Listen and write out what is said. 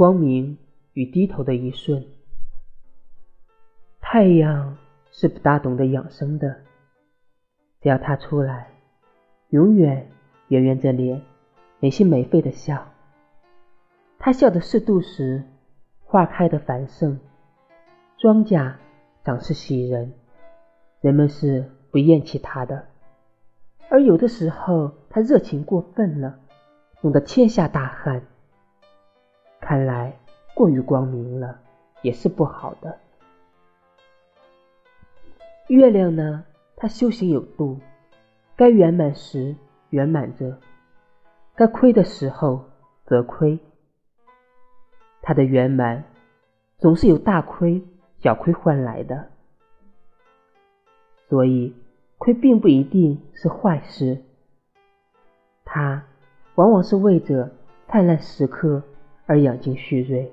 光明与低头的一瞬。太阳是不大懂得养生的，只要它出来，永远圆圆着脸，没心没肺的笑。他笑的适度时，花开的繁盛，庄稼长势喜人，人们是不厌弃他的。而有的时候，他热情过分了，弄得天下大旱。看来过于光明了，也是不好的。月亮呢？它修行有度，该圆满时圆满着，该亏的时候则亏。它的圆满总是有大亏小亏换来的，所以亏并不一定是坏事，它往往是为着灿烂时刻而养精蓄锐。